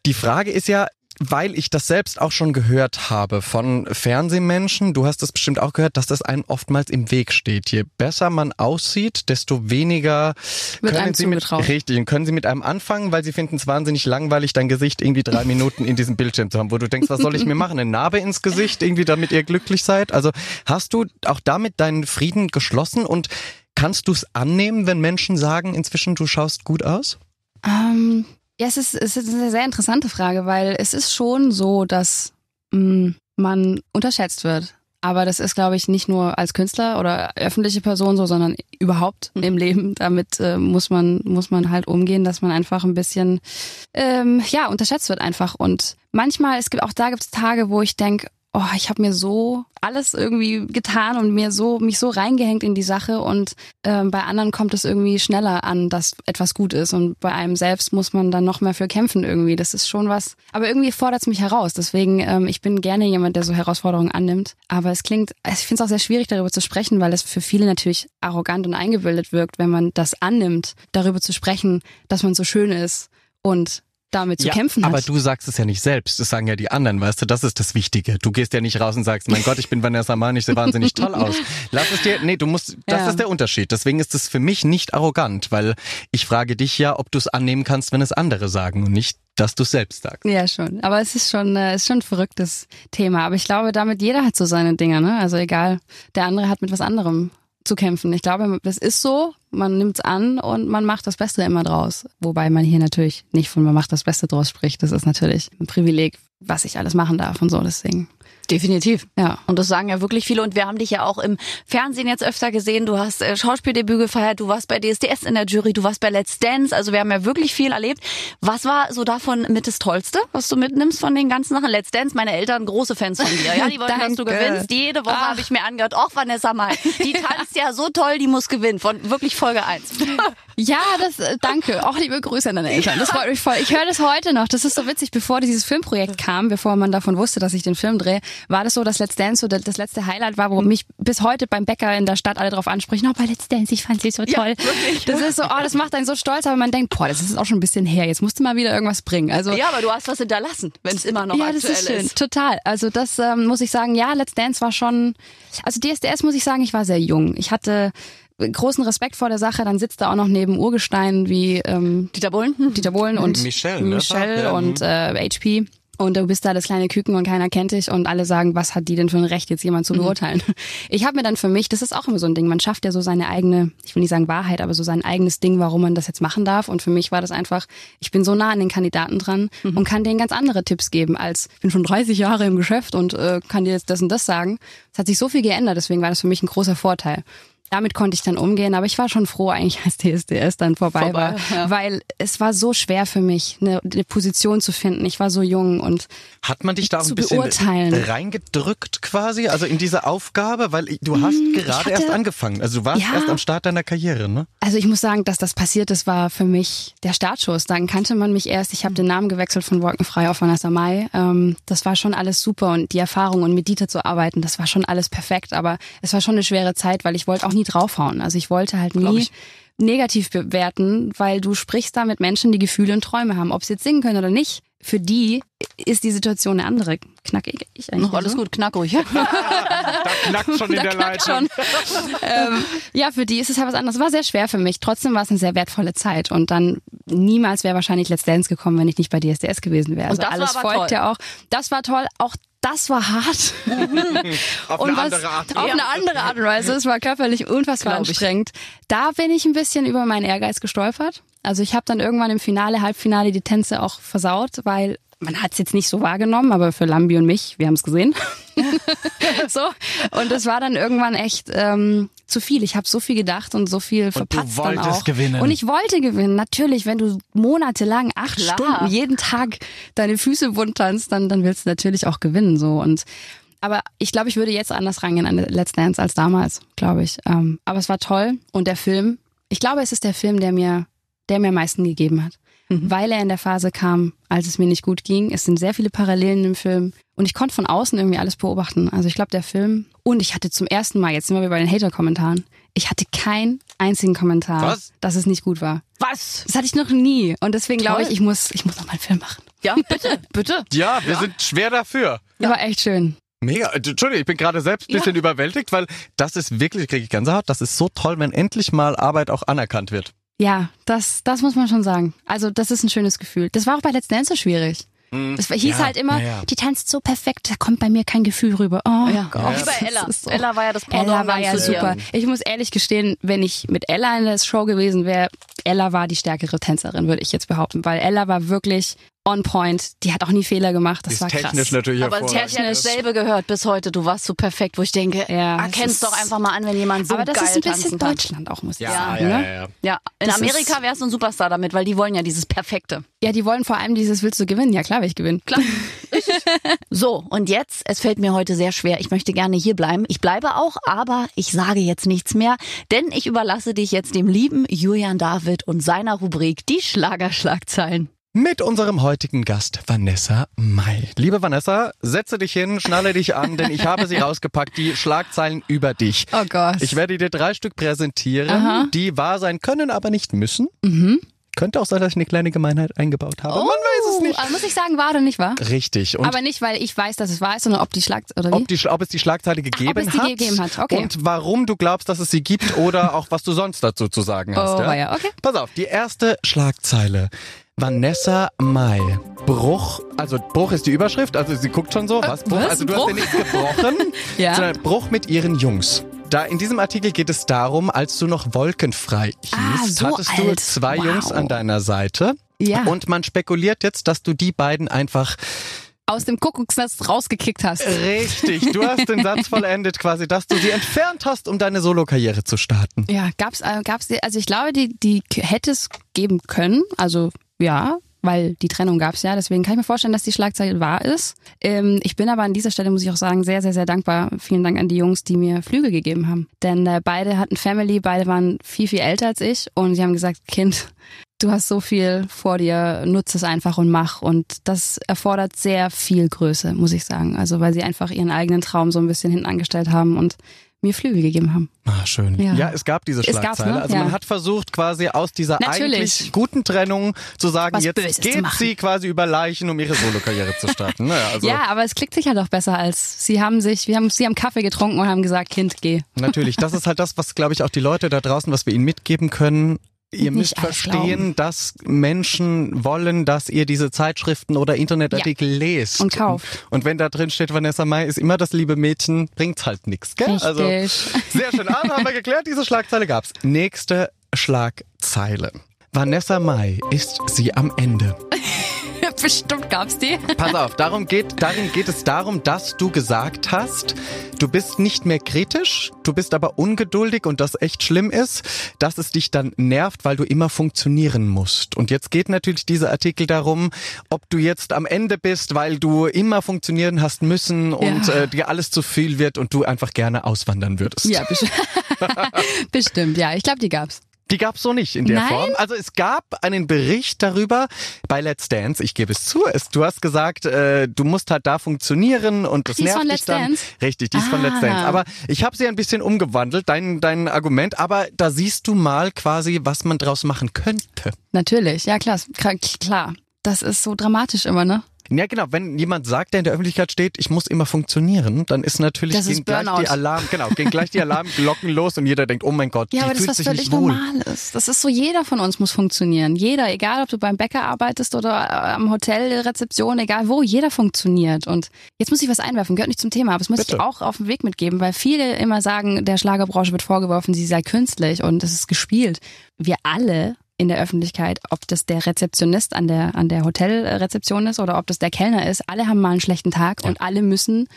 die Frage ist ja, weil ich das selbst auch schon gehört habe von Fernsehmenschen, du hast das bestimmt auch gehört, dass das einem oftmals im Weg steht. Je besser man aussieht, desto weniger Wird können sie mit richtig und können sie mit einem anfangen, weil sie finden es wahnsinnig langweilig, dein Gesicht irgendwie drei Minuten in diesem Bildschirm zu haben, wo du denkst, was soll ich mir machen? Eine Narbe ins Gesicht, irgendwie damit ihr glücklich seid? Also hast du auch damit deinen Frieden geschlossen und kannst du es annehmen, wenn Menschen sagen, inzwischen du schaust gut aus? Ähm, ja, es ist, es ist eine sehr interessante Frage, weil es ist schon so, dass mh, mm, man unterschätzt wird. Aber das ist, glaube ich, nicht nur als Künstler oder öffentliche Person so, sondern überhaupt mhm. im Leben. Damit äh, muss man muss man halt umgehen, dass man einfach ein bisschen ähm, ja unterschätzt wird einfach. Und manchmal es gibt auch da gibt es Tage, wo ich denke, oh, ich habe mir so alles irgendwie getan und mir so mich so reingehängt in die Sache und ähm, bei anderen kommt es irgendwie schneller an, dass etwas gut ist und bei einem selbst muss man dann noch mehr für kämpfen irgendwie. Das ist schon was, aber irgendwie fordert es mich heraus. Deswegen ähm, ich bin gerne jemand, der so Herausforderungen annimmt. Aber es klingt, ich finde es auch sehr schwierig darüber zu sprechen, weil es für viele natürlich arrogant und eingebildet wirkt, wenn man das annimmt, darüber zu sprechen, dass man so schön ist und damit zu ja, kämpfen hat. Aber du sagst es ja nicht selbst, das sagen ja die anderen, weißt du, das ist das Wichtige. Du gehst ja nicht raus und sagst, mein Gott, ich bin Vanessa Mann, ich sehe wahnsinnig toll aus. Lass es dir, nee, du musst, das ja. ist der Unterschied. Deswegen ist es für mich nicht arrogant, weil ich frage dich ja, ob du es annehmen kannst, wenn es andere sagen und nicht dass du es selbst sagst. Ja, schon. Aber es ist schon, äh, ist schon ein verrücktes Thema. Aber ich glaube, damit jeder hat so seine Dinge, ne? Also egal, der andere hat mit was anderem zu kämpfen. Ich glaube, das ist so, man nimmt es an und man macht das Beste immer draus. Wobei man hier natürlich nicht von man macht das Beste draus spricht. Das ist natürlich ein Privileg, was ich alles machen darf und so. Deswegen Definitiv, ja. Und das sagen ja wirklich viele. Und wir haben dich ja auch im Fernsehen jetzt öfter gesehen. Du hast äh, Schauspieldebüt gefeiert, du warst bei DSDS in der Jury, du warst bei Let's Dance. Also wir haben ja wirklich viel erlebt. Was war so davon mit das Tollste, was du mitnimmst von den ganzen Sachen? Let's Dance, meine Eltern große Fans von dir. Ja, die wollen, dass du gewinnst. Jede Woche habe ich mir angehört. Och, Vanessa Mai, die tanzt ja so toll, die muss gewinnen. Von wirklich Folge 1. Ja, das äh, danke. Auch liebe Grüße an deine Eltern. Das freut mich voll. Ich höre das heute noch. Das ist so witzig, bevor dieses Filmprojekt kam, bevor man davon wusste, dass ich den Film drehe, war das so, dass Let's Dance so das letzte Highlight war, wo mich bis heute beim Bäcker in der Stadt alle drauf ansprechen, oh, bei Let's Dance, ich fand sie so toll. Ja, wirklich. Das ist so, oh, das macht einen so stolz, aber man denkt, boah, das ist auch schon ein bisschen her. Jetzt musst du mal wieder irgendwas bringen. Also Ja, aber du hast was hinterlassen, wenn es immer noch ja, aktuell das ist. Schön. ist. Total. Also das ähm, muss ich sagen, ja, Let's Dance war schon also DSDS muss ich sagen, ich war sehr jung. Ich hatte großen Respekt vor der Sache. Dann sitzt da auch noch neben Urgesteinen wie ähm, Dieter Bohlen, Dieter Bohlen und Michelle, ne? Michelle Ja. und äh, HP. Und du bist da das kleine Küken und keiner kennt dich und alle sagen, was hat die denn für ein Recht, jetzt jemand zu beurteilen? Ich habe mir dann für mich, das ist auch immer so ein Ding, man schafft ja so seine eigene, ich will nicht sagen Wahrheit, aber so sein eigenes Ding, warum man das jetzt machen darf. Und für mich war das einfach, ich bin so nah an den Kandidaten dran und kann denen ganz andere Tipps geben, als ich bin schon 30 Jahre im Geschäft und äh, kann dir jetzt das und das sagen. Es hat sich so viel geändert, deswegen war das für mich ein großer Vorteil. Damit konnte ich dann umgehen, aber ich war schon froh eigentlich, als DSDS dann vorbei, Vorbei, war, ja. weil es war so schwer für mich, eine, eine Position zu finden. Ich war so jung und Hat man dich da ein bisschen beurteilen. reingedrückt quasi, also in diese Aufgabe, weil du hast gerade hatte- erst angefangen, also du warst Ja. erst am Start deiner Karriere, ne? Also ich muss sagen, dass das passiert ist, war für mich der Startschuss. Dann kannte man mich erst. Ich habe den Namen gewechselt von Wolkenfrei auf Vanessa Mai. Ähm, das war schon alles super und die Erfahrung und mit Dieter zu arbeiten, das war schon alles perfekt. Aber es war schon eine schwere Zeit, weil ich wollte auch nie draufhauen. Also ich wollte halt nie negativ bewerten, weil du sprichst da mit Menschen, die Gefühle und Träume haben, ob sie jetzt singen können oder nicht. Für die ist die Situation eine andere. Knack ich, ich eigentlich Noch alles so? gut, knack ruhig. Da knackt schon in Da der knackt Leitung. schon. ähm, ja, für die ist es halt was anderes. War sehr schwer für mich. Trotzdem war es eine sehr wertvolle Zeit. Und dann niemals wäre wahrscheinlich Let's Dance gekommen, wenn ich nicht bei DSDS gewesen wäre. Und Also das war alles aber folgt toll. ja auch. Das war toll. Auch das war hart. Auf und eine was, andere Art. Auf eine andere Art und Weise. Es war körperlich unfassbar Glaub ich. anstrengend. Da bin ich ein bisschen über meinen Ehrgeiz gestolpert. Also ich habe dann irgendwann im Finale, Halbfinale die Tänze auch versaut, weil man hat es jetzt nicht so wahrgenommen, aber für Lambi und mich, wir haben es gesehen. so. Und es war dann irgendwann echt ähm, zu viel. Ich habe so viel gedacht und so viel verpatzt dann wolltest auch. gewinnen. Und ich wollte gewinnen. Natürlich, wenn du monatelang, acht Klar. Stunden, jeden Tag deine Füße wund tanzt, dann, dann willst du natürlich auch gewinnen. So. Und aber ich glaube, ich würde jetzt anders rangehen an Let's Dance als damals, glaube ich. Ähm, aber es war toll. Und der Film, ich glaube, es ist der Film, der mir, der mir am meisten gegeben hat. Weil er in der Phase kam, als es mir nicht gut ging. Es sind sehr viele Parallelen im Film. Und ich konnte von außen irgendwie alles beobachten. Also ich glaube, der Film. Und ich hatte zum ersten Mal, jetzt sind wir wieder bei den Hater-Kommentaren, ich hatte keinen einzigen Kommentar, Was? dass es nicht gut war. Was? Das hatte ich noch nie. Und deswegen glaube ich, ich muss, ich muss noch mal einen Film machen. Ja, bitte, bitte. Ja, wir sind schwer dafür. Ja. War echt schön. Mega. Äh, Entschuldigung, ich bin gerade selbst ein bisschen überwältigt, weil das ist wirklich, kriege ich Gänsehaut, das ist so toll, wenn endlich mal Arbeit auch anerkannt wird. Ja, das, das muss man schon sagen. Also das ist ein schönes Gefühl. Das war auch bei Let's Dance so schwierig. Es hieß Ja, halt immer, ja, ja. die tanzt so perfekt, da kommt bei mir kein Gefühl rüber. Oh Ja. Gott. Wie bei Ella. ist so- Ella war ja das Pendant Ella war ja super. Ich muss ehrlich gestehen, wenn ich mit Ella in der Show gewesen wäre, Ella war die stärkere Tänzerin, würde ich jetzt behaupten, weil Ella war wirklich on point. Die hat auch nie Fehler gemacht. Das ist war krass. technisch natürlich Aber ja dasselbe gehört bis heute. Du warst so perfekt, wo ich denke, Ja, erkenn's das doch einfach mal an, wenn jemand so Aber das ist ein bisschen kann. Deutschland auch, muss ich Ja, sagen. ja, ne? ja, ja. Ja, in Das Amerika wärst du ein Superstar damit, weil die wollen ja dieses Perfekte. Ja, die wollen vor allem dieses, willst du gewinnen? Ja klar, will ich gewinnen. Klar. So, und jetzt, es fällt mir heute sehr schwer. Ich möchte gerne hier bleiben. Ich bleibe auch, aber ich sage jetzt nichts mehr, denn ich überlasse dich jetzt dem lieben Julian David und seiner Rubrik Die Schlagerschlagzeilen. Mit unserem heutigen Gast Vanessa May. Liebe Vanessa, setze dich hin, schnalle dich an, denn ich habe sie rausgepackt, die Schlagzeilen über dich. Oh Gott. Ich werde dir drei Stück präsentieren, Aha. die wahr sein können, aber nicht müssen. mhm. Könnte auch sein, dass ich eine kleine Gemeinheit eingebaut habe. Man weiß es nicht. Aber muss ich sagen, war oder nicht wahr? Richtig. Und aber nicht, weil ich weiß, dass es wahr ist, sondern ob die Schlag oder wie? ob, die, ob es die Schlagzeile gegeben es die hat, gegeben hat, okay. und warum du glaubst, dass es sie gibt oder auch was du sonst dazu zu sagen hast. Oh, ja? ja, okay. Pass auf, die erste Schlagzeile. Vanessa Mai. Bruch, also Bruch ist die Überschrift, also sie guckt schon so, was? Bruch, was? also du Bruch? hast ja nichts gebrochen, Ja. sondern Bruch mit ihren Jungs. Da in diesem Artikel geht es darum, als du noch wolkenfrei hieß, Ah, so hattest du alt. zwei Wow. Jungs an deiner Seite. Ja. Und man spekuliert jetzt, dass du die beiden einfach aus dem Kuckucksnest rausgekickt hast. Richtig, du hast den Satz vollendet quasi, dass du sie entfernt hast, um deine Solokarriere zu starten. Ja, gab's, äh, gab's, also ich glaube, die, die hätte es geben können, also ja, weil die Trennung gab's ja. Deswegen kann ich mir vorstellen, dass die Schlagzeile wahr ist. Ähm, ich bin aber an dieser Stelle, muss ich auch sagen, sehr, sehr, sehr dankbar. Vielen Dank an die Jungs, die mir Flügel gegeben haben. Denn äh, beide hatten Family, beide waren viel, viel älter als ich und sie haben gesagt, Kind, du hast so viel vor dir, nutze es einfach und mach. Und das erfordert sehr viel Größe, muss ich sagen. Also weil sie einfach ihren eigenen Traum so ein bisschen hinten angestellt haben und mir Flügel gegeben haben. Ah, schön. Ja, ja es gab diese Schlagzeile. Ne? Also ja. man hat versucht quasi aus dieser Natürlich. eigentlich guten Trennung zu sagen, Was jetzt Böses geht sie quasi über Leichen, um ihre Solokarriere zu starten. Naja, also ja, aber es klickt sich halt auch besser als sie haben sich, wir haben, sie haben Kaffee getrunken und haben gesagt, Kind, geh. Natürlich, das ist halt das, was glaube ich auch die Leute da draußen, was wir ihnen mitgeben können ihr müsst verstehen, dass Menschen wollen, dass ihr diese Zeitschriften oder Internetartikel ja. lest. Und kauft. Und, wenn da drin steht, Vanessa Mai ist immer das liebe Mädchen, bringt's halt nichts, gell? Richtig. Also, sehr schön. Also haben wir geklärt, diese Schlagzeile gab's. Nächste Schlagzeile. Vanessa Mai ist sie am Ende. Bestimmt gab's die. Pass auf, darum geht, darin geht es darum, dass du gesagt hast, du bist nicht mehr kritisch, du bist aber ungeduldig und das echt schlimm ist, dass es dich dann nervt, weil du immer funktionieren musst. Und jetzt geht natürlich dieser Artikel darum, ob du jetzt am Ende bist, weil du immer funktionieren hast müssen und ja. äh, dir alles zu viel wird und du einfach gerne auswandern würdest. Ja, bestimmt. bestimmt, ja. Ich glaube, die gab's. Die gab's so nicht in der Nein? Form. Also es gab einen Bericht darüber bei Let's Dance. Ich gebe es zu. Es, du hast gesagt, äh, du musst halt da funktionieren und das die nervt ist von dich Let's dann. Dance? Richtig, die ist ah. von Let's Dance. Aber ich habe sie ein bisschen umgewandelt, dein, dein Argument. Aber da siehst du mal quasi, was man draus machen könnte. Natürlich, ja klar, klar. Das ist so dramatisch immer, ne? Ja, genau. Wenn jemand sagt, der in der Öffentlichkeit steht, ich muss immer funktionieren, dann ist natürlich das gehen ist gleich die Alarm, genau, gehen gleich die Alarmglocken los und jeder denkt, oh mein Gott, ja, die aber das fühlt was völlig nicht wohl. normal ist. Das ist so, jeder von uns muss funktionieren. Jeder, egal ob du beim Bäcker arbeitest oder äh, am Hotel, Rezeption, egal wo, jeder funktioniert. Und jetzt muss ich was einwerfen, gehört nicht zum Thema, aber das muss Bitte. ich auch auf den Weg mitgeben, weil viele immer sagen, der Schlagerbranche wird vorgeworfen, sie sei künstlich und es ist gespielt. Wir alle in der Öffentlichkeit, ob das der Rezeptionist an der, an der Hotelrezeption ist oder ob das der Kellner ist. Alle haben mal einen schlechten Tag ja. und alle müssen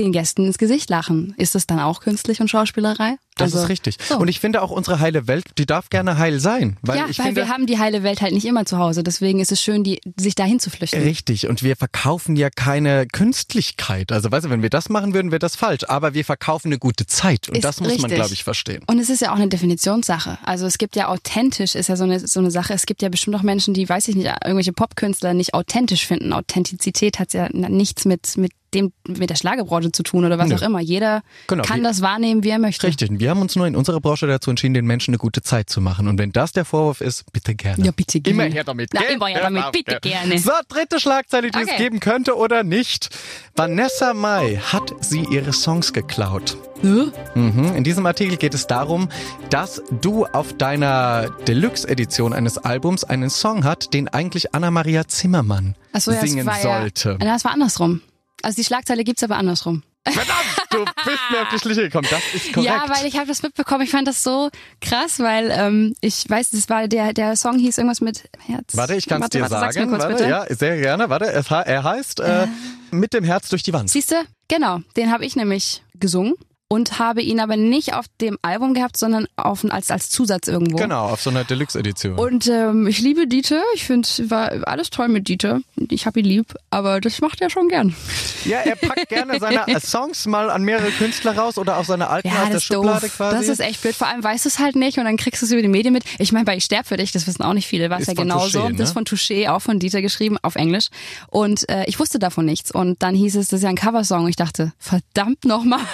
den Gästen ins Gesicht lachen. Ist das dann auch künstlich und Schauspielerei? Das also, ist richtig. So. Und ich finde auch unsere heile Welt, die darf gerne heil sein. Weil ja, weil finde, wir haben die heile Welt halt nicht immer zu Hause. Deswegen ist es schön, die, sich dahin zu flüchten. Richtig. Und wir verkaufen ja keine Künstlichkeit. Also weißt du, wenn wir das machen würden, wäre das falsch. Aber wir verkaufen eine gute Zeit. Und ist das muss richtig. man, glaube ich, verstehen. Und es ist ja auch eine Definitionssache. Also es gibt ja authentisch, ist ja so eine, so eine Sache. Es gibt ja bestimmt auch Menschen, die, weiß ich nicht, irgendwelche Popkünstler nicht authentisch finden. Authentizität hat ja nichts mit, mit dem mit der Schlagerbranche zu tun oder was nee. auch immer. Jeder genau, kann das wahrnehmen, wie er möchte. Richtig. Wir haben uns nur in unserer Branche dazu entschieden, den Menschen eine gute Zeit zu machen. Und wenn das der Vorwurf ist, bitte gerne. Ja, bitte gerne. Immer her damit. Na, immer her damit, bitte gerne. So, dritte Schlagzeile, die okay. es geben könnte oder nicht. Vanessa Mai hat sie ihre Songs geklaut. Huh? Mhm. In diesem Artikel geht es darum, dass du auf deiner Deluxe-Edition eines Albums einen Song hat, den eigentlich Anna-Maria Zimmermann so, ja, singen sollte. Ja, das war andersrum. Also die Schlagzeile gibt's aber andersrum. Verdammt, du bist mir auf die Schliche gekommen. Das ist korrekt. Ja, weil ich habe das mitbekommen. Ich fand das so krass, weil ähm, ich weiß, das war der der Song hieß irgendwas mit Herz. Warte, ich kann es dir warte, sagen. Kurz, warte, bitte. ja, sehr gerne. Warte, er heißt äh, äh. mit dem Herz durch die Wand. Siehst du? Genau, den habe ich nämlich gesungen und habe ihn aber nicht auf dem Album gehabt, sondern auf, als, als Zusatz irgendwo. Genau, auf so einer Deluxe-Edition. Und ähm, ich liebe Dieter. Ich finde, war alles toll mit Dieter. Ich habe ihn lieb, aber das macht er schon gern. Ja, er packt gerne seine Songs mal an mehrere Künstler raus oder auch seine alten ja, aus der Schublade doof. quasi. Das ist echt blöd. Vor allem weißt du es halt nicht und dann kriegst du es über die Medien mit. Ich meine, bei Ich sterb für dich, das wissen auch nicht viele, war es ja genauso. Touché, ne? Das ist von Touché, auch von Dieter geschrieben, auf Englisch. Und äh, ich wusste davon nichts. Und dann hieß es, das ist ja ein Coversong. Ich dachte, verdammt nochmal.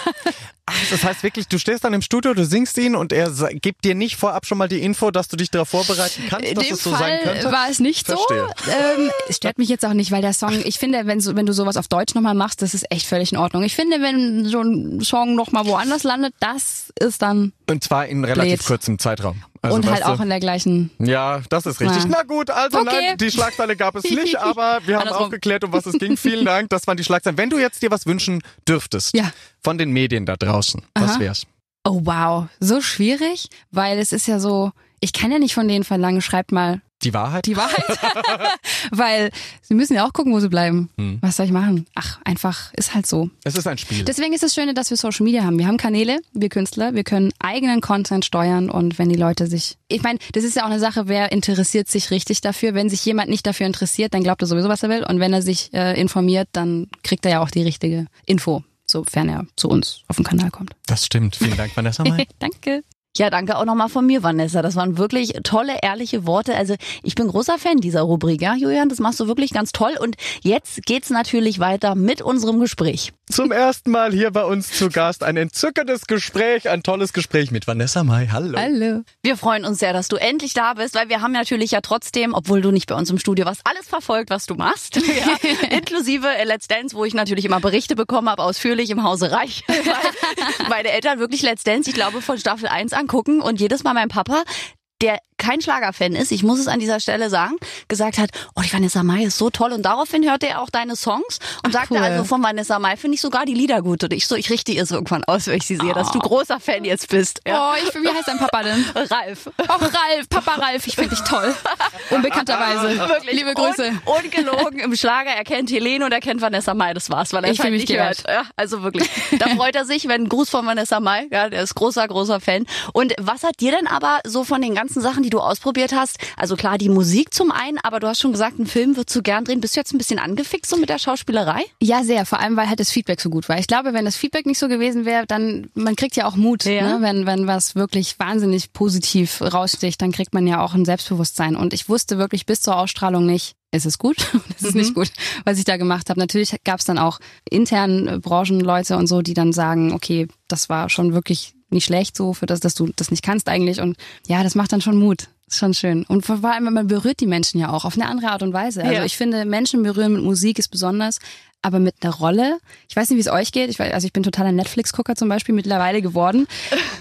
Ach, das heißt wirklich, du stehst dann im Studio, du singst ihn und er gibt dir nicht vorab schon mal die Info, dass du dich darauf vorbereiten kannst, In dass es so Fall sein könnte? war es nicht Verstehe. so. Ähm, es stört mich jetzt auch nicht, weil der Song, ich finde, wenn, so, wenn du sowas auf Deutsch nochmal machst, das ist echt völlig in Ordnung. Ich finde, wenn so ein Song nochmal woanders landet, das ist dann. Und zwar in relativ blöd. kurzem Zeitraum. Also, und halt auch in der gleichen. Ja, das ist richtig. Na, Na gut, also okay. nein, die Schlagzeile gab es nicht, aber wir haben auch geklärt, um was es ging. Vielen Dank, das waren die Schlagzeilen. Wenn du jetzt dir was wünschen dürftest ja. von den Medien da draußen, Aha. was wär's? Oh wow, so schwierig, weil es ist ja so, ich kann ja nicht von denen verlangen, schreibt mal Die Wahrheit? Die Wahrheit. Weil sie müssen ja auch gucken, wo sie bleiben. Hm. Was soll ich machen? Ach, einfach, ist halt so. Es ist ein Spiel. Deswegen ist es Schöne, dass wir Social Media haben. Wir haben Kanäle, wir Künstler, wir können eigenen Content steuern und wenn die Leute sich, ich meine, das ist ja auch eine Sache, wer interessiert sich richtig dafür? Wenn sich jemand nicht dafür interessiert, dann glaubt er sowieso, was er will und wenn er sich äh, informiert, dann kriegt er ja auch die richtige Info sofern er zu uns auf den Kanal kommt. Das stimmt. Vielen Dank, Vanessa. Mai. Danke. Ja, danke auch nochmal von mir, Vanessa. Das waren wirklich tolle, ehrliche Worte. Also ich bin großer Fan dieser Rubrik, ja, Julian, das machst du wirklich ganz toll. Und jetzt geht's natürlich weiter mit unserem Gespräch. Zum ersten Mal hier bei uns zu Gast ein entzückendes Gespräch, ein tolles Gespräch mit Vanessa Mai. Hallo. Hallo. Wir freuen uns sehr, dass du endlich da bist, weil wir haben natürlich ja trotzdem, obwohl du nicht bei uns im Studio warst, alles verfolgt, was du machst. Ja, inklusive Let's Dance, wo ich natürlich immer Berichte bekommen habe, ausführlich im Hause Reich. Weil meine Eltern wirklich Let's Dance, ich glaube, von Staffel 1 angucken und jedes Mal mein Papa, der kein Schlagerfan ist, ich muss es an dieser Stelle sagen, gesagt hat, oh, die Vanessa Mai ist so toll. Und daraufhin hörte er auch deine Songs und Ach, sagte cool. also, von Vanessa Mai finde ich sogar die Lieder gut. Und ich so, ich richte ihr so irgendwann aus, wenn ich sie sehe, oh. dass du oh. großer Fan jetzt bist. Ja. Oh, ich, wie heißt dein Papa denn? Ralf. Oh, Ralf, Papa Ralf, ich finde dich toll. Unbekannterweise. Wirklich. Liebe Grüße. Und, ungelogen im Schlager, er kennt Helene und er kennt Vanessa Mai, das war's, weil er ich halt nicht gehört. Ja, also wirklich. Da freut er sich, wenn ein Gruß von Vanessa Mai, ja, der ist großer, großer Fan. Und was hat dir denn aber so von den ganzen Sachen, die du ausprobiert hast, hast. Also klar, die Musik zum einen, aber du hast schon gesagt, einen Film würdest du gern drehen. Bist du jetzt ein bisschen angefixt so mit der Schauspielerei? Ja, sehr. Vor allem, weil halt das Feedback so gut war. Ich glaube, wenn das Feedback nicht so gewesen wäre, dann, man kriegt ja auch Mut, ja. Ne? wenn, wenn was wirklich wahnsinnig positiv raussticht, dann kriegt man ja auch ein Selbstbewusstsein. Und ich wusste wirklich bis zur Ausstrahlung nicht, ist es gut, ist es mhm. nicht gut, was ich da gemacht habe. Natürlich gab es dann auch intern Branchenleute und so, die dann sagen, okay, das war schon wirklich nicht schlecht so für das, dass du das nicht kannst eigentlich. Und ja, das macht dann schon Mut. Ist schon schön. Und vor allem, man berührt die Menschen ja auch auf eine andere Art und Weise. Also ja. ich finde, Menschen berühren mit Musik ist besonders, aber mit einer Rolle. Ich weiß nicht, wie es euch geht. Ich weiß, also ich bin totaler Netflix-Gucker zum Beispiel mittlerweile geworden.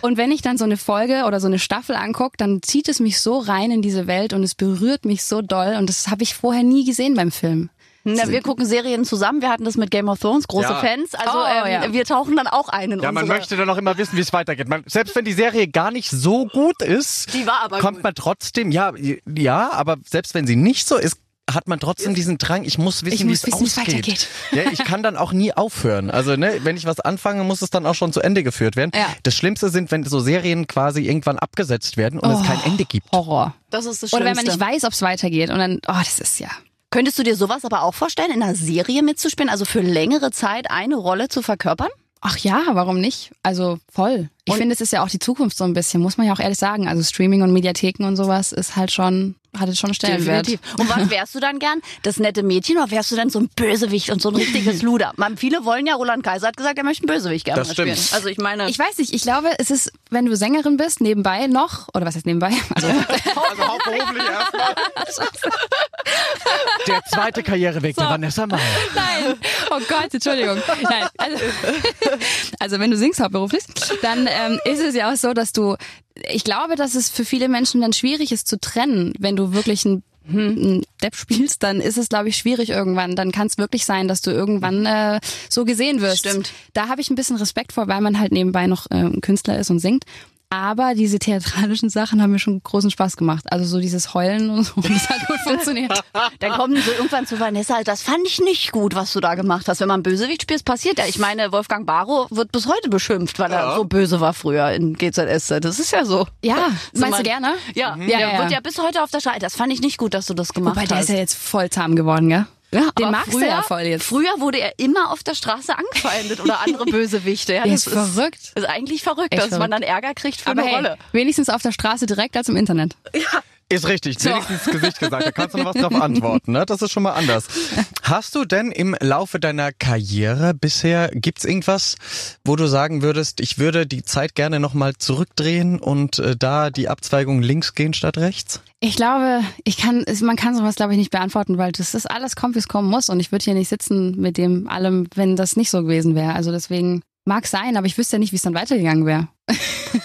Und wenn ich dann so eine Folge oder so eine Staffel angucke, dann zieht es mich so rein in diese Welt und es berührt mich so doll. Und das habe ich vorher nie gesehen beim Film. Na, wir gucken Serien zusammen. Wir hatten das mit Game of Thrones, große ja. Fans. Also oh, ähm, ja. wir tauchen dann auch ein in Ja, man möchte dann auch immer wissen, wie es weitergeht. Man, selbst wenn die Serie gar nicht so gut ist, die war aber kommt gut. man trotzdem, ja, ja, aber selbst wenn sie nicht so ist, hat man trotzdem diesen Drang, ich muss wissen, wie es ausgeht. Ja, ich kann dann auch nie aufhören. Also, ne, wenn ich was anfange, muss es dann auch schon zu Ende geführt werden. Ja. Das Schlimmste sind, wenn so Serien quasi irgendwann abgesetzt werden und oh, es kein Ende gibt. Horror. Das ist das Schlimmste. Oder wenn man nicht weiß, ob es weitergeht und dann, oh, das ist ja. Könntest du dir sowas aber auch vorstellen, in einer Serie mitzuspielen, also für längere Zeit eine Rolle zu verkörpern? Ach ja, warum nicht? Also voll. Ich finde, es ist ja auch die Zukunft so ein bisschen, muss man ja auch ehrlich sagen. Also Streaming und Mediatheken und sowas ist halt schon hat es schon Stellenwert. Definitiv. Und was wärst du dann gern? Das nette Mädchen oder wärst du dann so ein Bösewicht und so ein richtiges Luder? Man, viele wollen ja, Roland Kaiser hat gesagt, er möchte einen Bösewicht gerne das spielen. Also ich meine... Ich weiß nicht, ich glaube, es ist, wenn du Sängerin bist, nebenbei noch, oder was heißt nebenbei? Also, also hauptberuflich erstmal. Der zweite Karriereweg so. der Vanessa Mai. Nein, oh Gott, Entschuldigung. Nein, also, also wenn du singst hauptberuflich, dann ähm, ist es ja auch so, dass du ich glaube, dass es für viele Menschen dann schwierig ist zu trennen, wenn du wirklich ein hm, Depp spielst, dann ist es, glaube ich, schwierig irgendwann. Dann kann es wirklich sein, dass du irgendwann äh, so gesehen wirst. Stimmt. Da habe ich ein bisschen Respekt vor, weil man halt nebenbei noch äh, ein Künstler ist und singt. Aber diese theatralischen Sachen haben mir schon großen Spaß gemacht. Also so dieses Heulen und so, das hat gut funktioniert. Dann kommen sie irgendwann zu Vanessa, das fand ich nicht gut, was du da gemacht hast. Wenn man Bösewicht spielt, passiert ja. Ich meine, Wolfgang Barrow wird bis heute beschimpft, weil ja. er so böse war früher in GZSZ. Das ist ja so. Ja, so meinst man, du gerne? Ja, mhm. ja, ja, wird ja bis heute auf der Scheiße. Das fand ich nicht gut, dass du das gemacht Wobei, hast. der ist ja jetzt voll zahm geworden, gell? Ja, Den magst früher, du ja voll jetzt. Früher wurde er immer auf der Straße angefeindet oder andere Bösewichte. Ja, das ist verrückt. Ist, ist eigentlich verrückt, Echt dass verrückt. man dann Ärger kriegt für Aber eine hey, Rolle. Wenigstens auf der Straße direkt als im Internet. Ja. Ist richtig, so. wenigstens ins Gesicht gesagt. Da kannst du noch was drauf antworten. Ne? Das ist schon mal anders. Hast du denn im Laufe deiner Karriere bisher, gibt's irgendwas, wo du sagen würdest, ich würde die Zeit gerne nochmal zurückdrehen und äh, da die Abzweigung links gehen statt rechts? Ich glaube, ich kann, man kann sowas glaube ich nicht beantworten, weil das ist alles kommt, wie es kommen muss und ich würde hier nicht sitzen mit dem allem, wenn das nicht so gewesen wäre. Also deswegen mag sein, aber ich wüsste ja nicht, wie es dann weitergegangen wäre.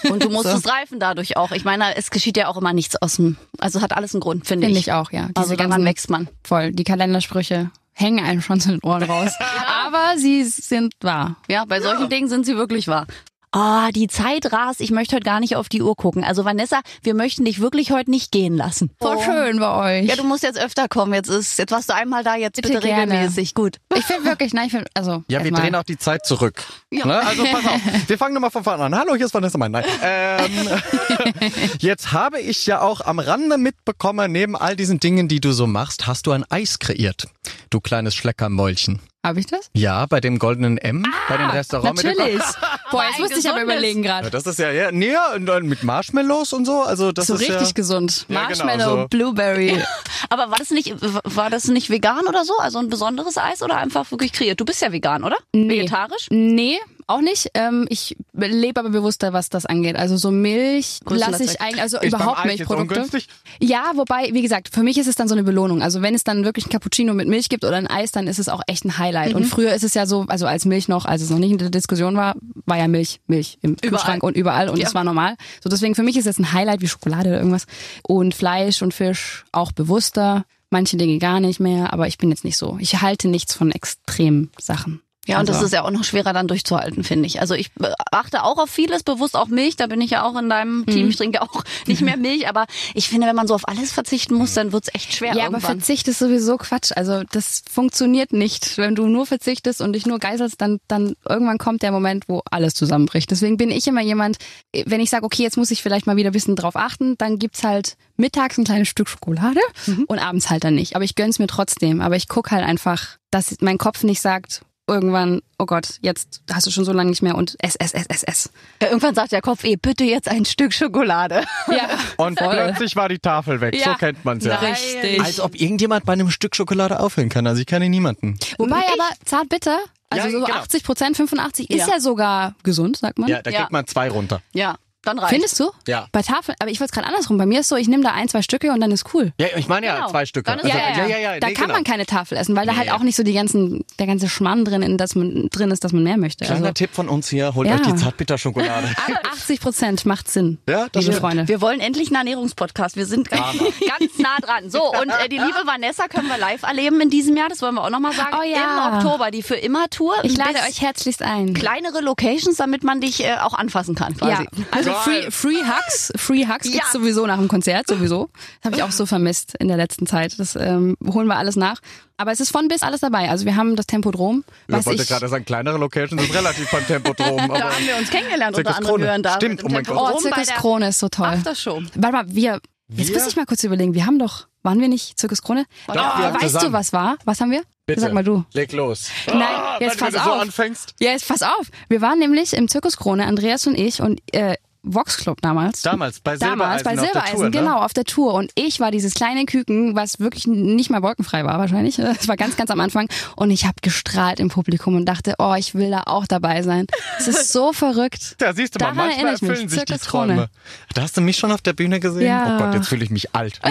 Und du musstest so. reifen dadurch auch. Ich meine, es geschieht ja auch immer nichts aus dem, also hat alles einen Grund, finde find ich. Finde ich auch, ja. Diese also daran wächst man. Voll. Die Kalendersprüche hängen einem schon zu den Ohren raus. Aber sie sind wahr. Ja, bei solchen ja. Dingen sind sie wirklich wahr. Oh, die Zeit rast, ich möchte heute gar nicht auf die Uhr gucken. Also Vanessa, wir möchten dich wirklich heute nicht gehen lassen. Voll oh. schön bei euch. Ja, du musst jetzt öfter kommen. Jetzt ist, jetzt warst du einmal da, jetzt bitte, bitte regelmäßig. Gut. Ich finde wirklich, nein, ich finde, also. Ja, wir drehen auch die Zeit zurück. Ja. Ne? Also pass auf. Wir fangen nochmal von vorne an. Hallo, hier ist Vanessa Mein. Nein. Ähm, jetzt habe ich ja auch am Rande mitbekommen, neben all diesen Dingen, die du so machst, hast du ein Eis kreiert. Du kleines Schleckermäulchen. Habe ich das? Ja, bei dem goldenen M, ah, bei dem Restaurant. Natürlich. Mit dem Boah, jetzt musste ich aber überlegen gerade. Ja, das ist ja, ja, nee, mit Marshmallows und so, also das so ist richtig ja, gesund. Marshmallow, ja, genau, so. Blueberry. aber war das nicht, war das nicht vegan oder so? Also ein besonderes Eis oder einfach wirklich kreiert? Du bist ja vegan, oder? Nee. Vegetarisch? Nee, auch nicht. Ähm, ich lebe aber bewusster, was das angeht. Also so Milch lasse ich eigentlich, also ist überhaupt Milchprodukte. Ja, wobei, wie gesagt, für mich ist es dann so eine Belohnung. Also wenn es dann wirklich ein Cappuccino mit Milch gibt oder ein Eis, dann ist es auch echt ein Highlight. Mhm. Und früher ist es ja so, also als Milch noch, als es noch nicht in der Diskussion war, war ja Milch, Milch im überall. Kühlschrank und überall und ja. das war normal. So deswegen für mich ist es ein Highlight wie Schokolade oder irgendwas. Und Fleisch und Fisch auch bewusster. Manche Dinge gar nicht mehr, aber ich bin jetzt nicht so. Ich halte nichts von extremen Sachen. Ja, und also. das ist ja auch noch schwerer dann durchzuhalten, finde ich. Also ich achte auch auf vieles, bewusst auch Milch, da bin ich ja auch in deinem Team, mhm. ich trinke auch nicht mehr Milch, aber ich finde, wenn man so auf alles verzichten muss, dann wird's echt schwer. Ja, irgendwann. aber Verzicht ist sowieso Quatsch. Also das funktioniert nicht. Wenn du nur verzichtest und dich nur geiselst, dann, dann irgendwann kommt der Moment, wo alles zusammenbricht. Deswegen bin ich immer jemand, wenn ich sage, okay, jetzt muss ich vielleicht mal wieder ein bisschen drauf achten, dann gibt's halt mittags ein kleines Stück Schokolade mhm. und abends halt dann nicht. Aber ich gönn's mir trotzdem. Aber ich guck halt einfach, dass mein Kopf nicht sagt, irgendwann, oh Gott, jetzt hast du schon so lange nicht mehr und ess, ess, ess, ess, ess. Ja, irgendwann sagt der Kopf, eh, bitte jetzt ein Stück Schokolade. Ja. Und Voll. plötzlich war die Tafel weg. Ja. So kennt man es ja. Richtig. Als ob irgendjemand bei einem Stück Schokolade aufhören kann. Also ich kenne niemanden. Wobei aber zart bitter, also ja, so genau. 80 Prozent, 85 ist ja sogar gesund, sagt man. Ja, da kriegt man zwei runter. Ja. Dann reicht. Findest du? Ja. Bei Tafel, aber ich wollte es gerade andersrum. Bei mir ist so, ich nehme da ein, zwei Stücke und dann ist cool. Ja, ich meine ja genau. zwei Stücke. Also, ja, ja, ja, ja, Da nee, kann genau. man keine Tafel essen, weil da halt auch nicht so die ganzen, der ganze Schmarrn drin, dass man, drin ist, dass man mehr möchte. Kleiner also, Tipp von uns hier, holt euch die Zartbitterschokolade. 80 Prozent macht Sinn. Ja, das liebe ist Freunde. Wir wollen endlich einen Ernährungspodcast. Wir sind ganz, ganz nah dran. So, und äh, die liebe Vanessa können wir live erleben in diesem Jahr. Das wollen wir auch nochmal sagen. Oh ja. Im Oktober, die für immer Tour. Ich lade euch herzlichst ein. Kleinere Locations, damit man dich äh, auch anfassen kann, quasi. Ja. Also Free, free Hugs, Free Hugs ja. gibt's sowieso nach dem Konzert, sowieso. Das habe ich auch so vermisst in der letzten Zeit. Das ähm, holen wir alles nach. Aber es ist von bis alles dabei. Also wir haben das Tempodrom. Was ich wollte gerade sagen, kleinere Locations sind relativ beim Tempodrom. da haben wir uns kennengelernt, unter anderem hören da. Stimmt, oh mein Gott. Oh, Zirkus Krone ist so toll. Aftershow. Warte mal, wir, wir, jetzt muss ich mal kurz überlegen, wir haben doch, waren wir nicht Zirkus Krone? Doch, oh, weißt zusammen. du, was war? Was haben wir? Bitte. Sag mal du. Leg los. Nein, oh, jetzt pass wenn auf. du so anfängst. Ja, jetzt pass auf. Wir waren nämlich im Zirkus Krone, Andreas und ich, und äh, Vox Club damals. Damals, bei Silbereisen. Damals, bei Silbereisen, Tour, ne? genau, auf der Tour. Und ich war dieses kleine Küken, was wirklich nicht mal wolkenfrei war wahrscheinlich. Es war ganz, ganz am Anfang. Und ich habe gestrahlt im Publikum und dachte, oh, ich will da auch dabei sein. Es ist so verrückt. Da siehst du mal, Daran manchmal erfüllen sich die Träume. Krone. Da hast du mich schon auf der Bühne gesehen? Ja. Oh Gott, jetzt fühle ich mich alt.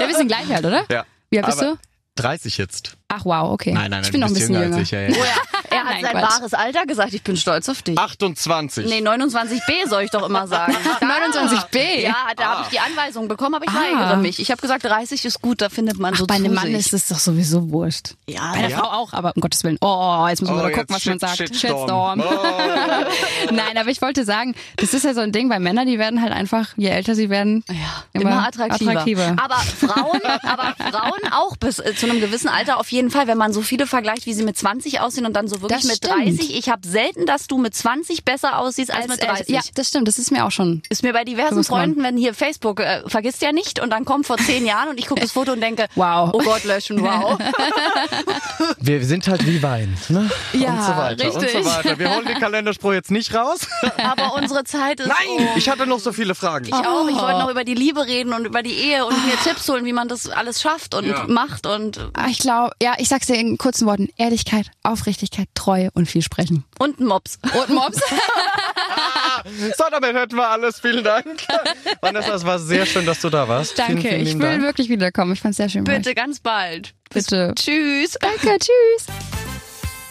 Ja, wir sind gleich alt, oder? Ja. Wie alt bist du? 30 jetzt. Ach wow, okay. Nein, nein, nein, ich bin noch ein bisschen jünger. Als ich, ja, ja. Oh ja, er hat Nein, sein Quatsch. wahres Alter gesagt. Ich bin stolz auf dich. 28. Nee, 29b soll ich doch immer sagen. 29b? Ja, da habe ich die Anweisung bekommen, aber ich weigere mich. Ich habe gesagt, 30 ist gut, da findet man Ach, so bei einem Mann ist es doch sowieso wurscht. Ja, Bei der Ja? Frau auch, aber um Gottes Willen. Oh, jetzt müssen wir Oh, mal gucken, was man sagt. Shitstorm. Oh. Nein, aber ich wollte sagen, das ist ja so ein Ding, weil Männer, die werden halt einfach, je älter sie werden, Ja, immer, immer, attraktiver. attraktiver. Aber Frauen, aber Frauen auch bis äh, zu einem gewissen Alter auf jeden Fall, wenn man so viele vergleicht, wie sie mit 20 aussehen und dann so wirklich Das mit stimmt. 30. Ich habe selten, dass du mit 20 besser aussiehst als, mit älter- 30. Ja, das stimmt, das ist mir auch schon. Ist mir bei diversen. Freunden, wenn hier Facebook, äh, vergisst ja nicht und dann kommt vor zehn Jahren und ich gucke das Foto und denke, Wow. oh Gott, löschen, wow. Wir sind halt wie Wein, ne? Ja, und so weiter richtig. und so weiter. Wir holen den Kalenderspruch jetzt nicht raus. Aber unsere Zeit ist Nein, um. ich hatte noch so viele Fragen. Ich auch. Ich wollte noch über die Liebe reden und über die Ehe und mir Tipps holen, wie man das alles schafft und Ja. macht und Ich glaube, ja, ich sag's dir in kurzen Worten. Ehrlichkeit, Aufrichtigkeit, Treue und viel sprechen. und ein Mops. Und Mops. So, damit hätten wir alles. Vielen Dank. Vanessa, es war sehr schön, dass du da warst. Danke, Vielen, vielen ich will Dank. wirklich wiederkommen. Ich fand's sehr schön. bei Bitte ganz bald. Bitte. Tschüss. Danke, tschüss.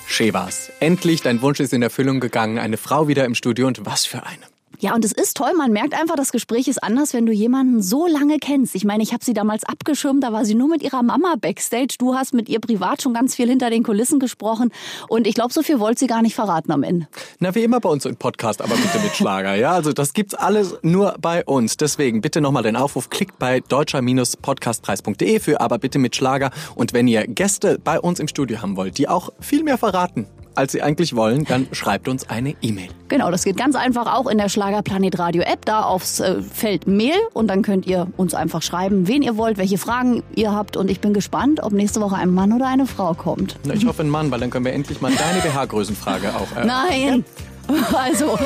Schön war's. Endlich, dein Wunsch ist in Erfüllung gegangen. Eine Frau wieder im Studio und was für eine. Ja, und es ist toll. Man merkt einfach, das Gespräch ist anders, wenn du jemanden so lange kennst. Ich meine, ich habe sie damals abgeschirmt, da war sie nur mit ihrer Mama backstage. Du hast mit ihr privat schon ganz viel hinter den Kulissen gesprochen. Und ich glaube, so viel wollte sie gar nicht verraten am Ende. Na, wie immer bei uns im Podcast, aber bitte mit Schlager. Ja, also das gibt's alles nur bei uns. Deswegen bitte nochmal den Aufruf, klickt bei deutscher-podcastpreis.de für aber bitte mit Schlager. Und wenn ihr Gäste bei uns im Studio haben wollt, die auch viel mehr verraten, als Sie eigentlich wollen, dann schreibt uns eine E-Mail. Genau, das geht ganz einfach auch in der Schlagerplanet Radio App, da aufs äh, Feld Mail und dann könnt ihr uns einfach schreiben, wen ihr wollt, welche Fragen ihr habt und ich bin gespannt, ob nächste Woche ein Mann oder eine Frau kommt. Na, ich hoffe ein Mann, weil dann können wir endlich mal deine BH-Größenfrage auch. Äh, Nein! Also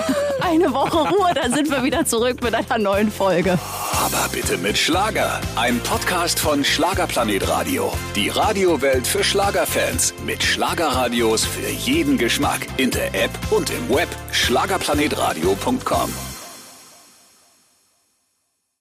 eine Woche Ruhe, dann sind wir wieder zurück mit einer neuen Folge. Aber bitte mit Schlager. Ein Podcast von Schlagerplanet Radio. Die Radiowelt für Schlagerfans. Mit Schlagerradios für jeden Geschmack. In der App und im Web. Schlagerplanetradio.com.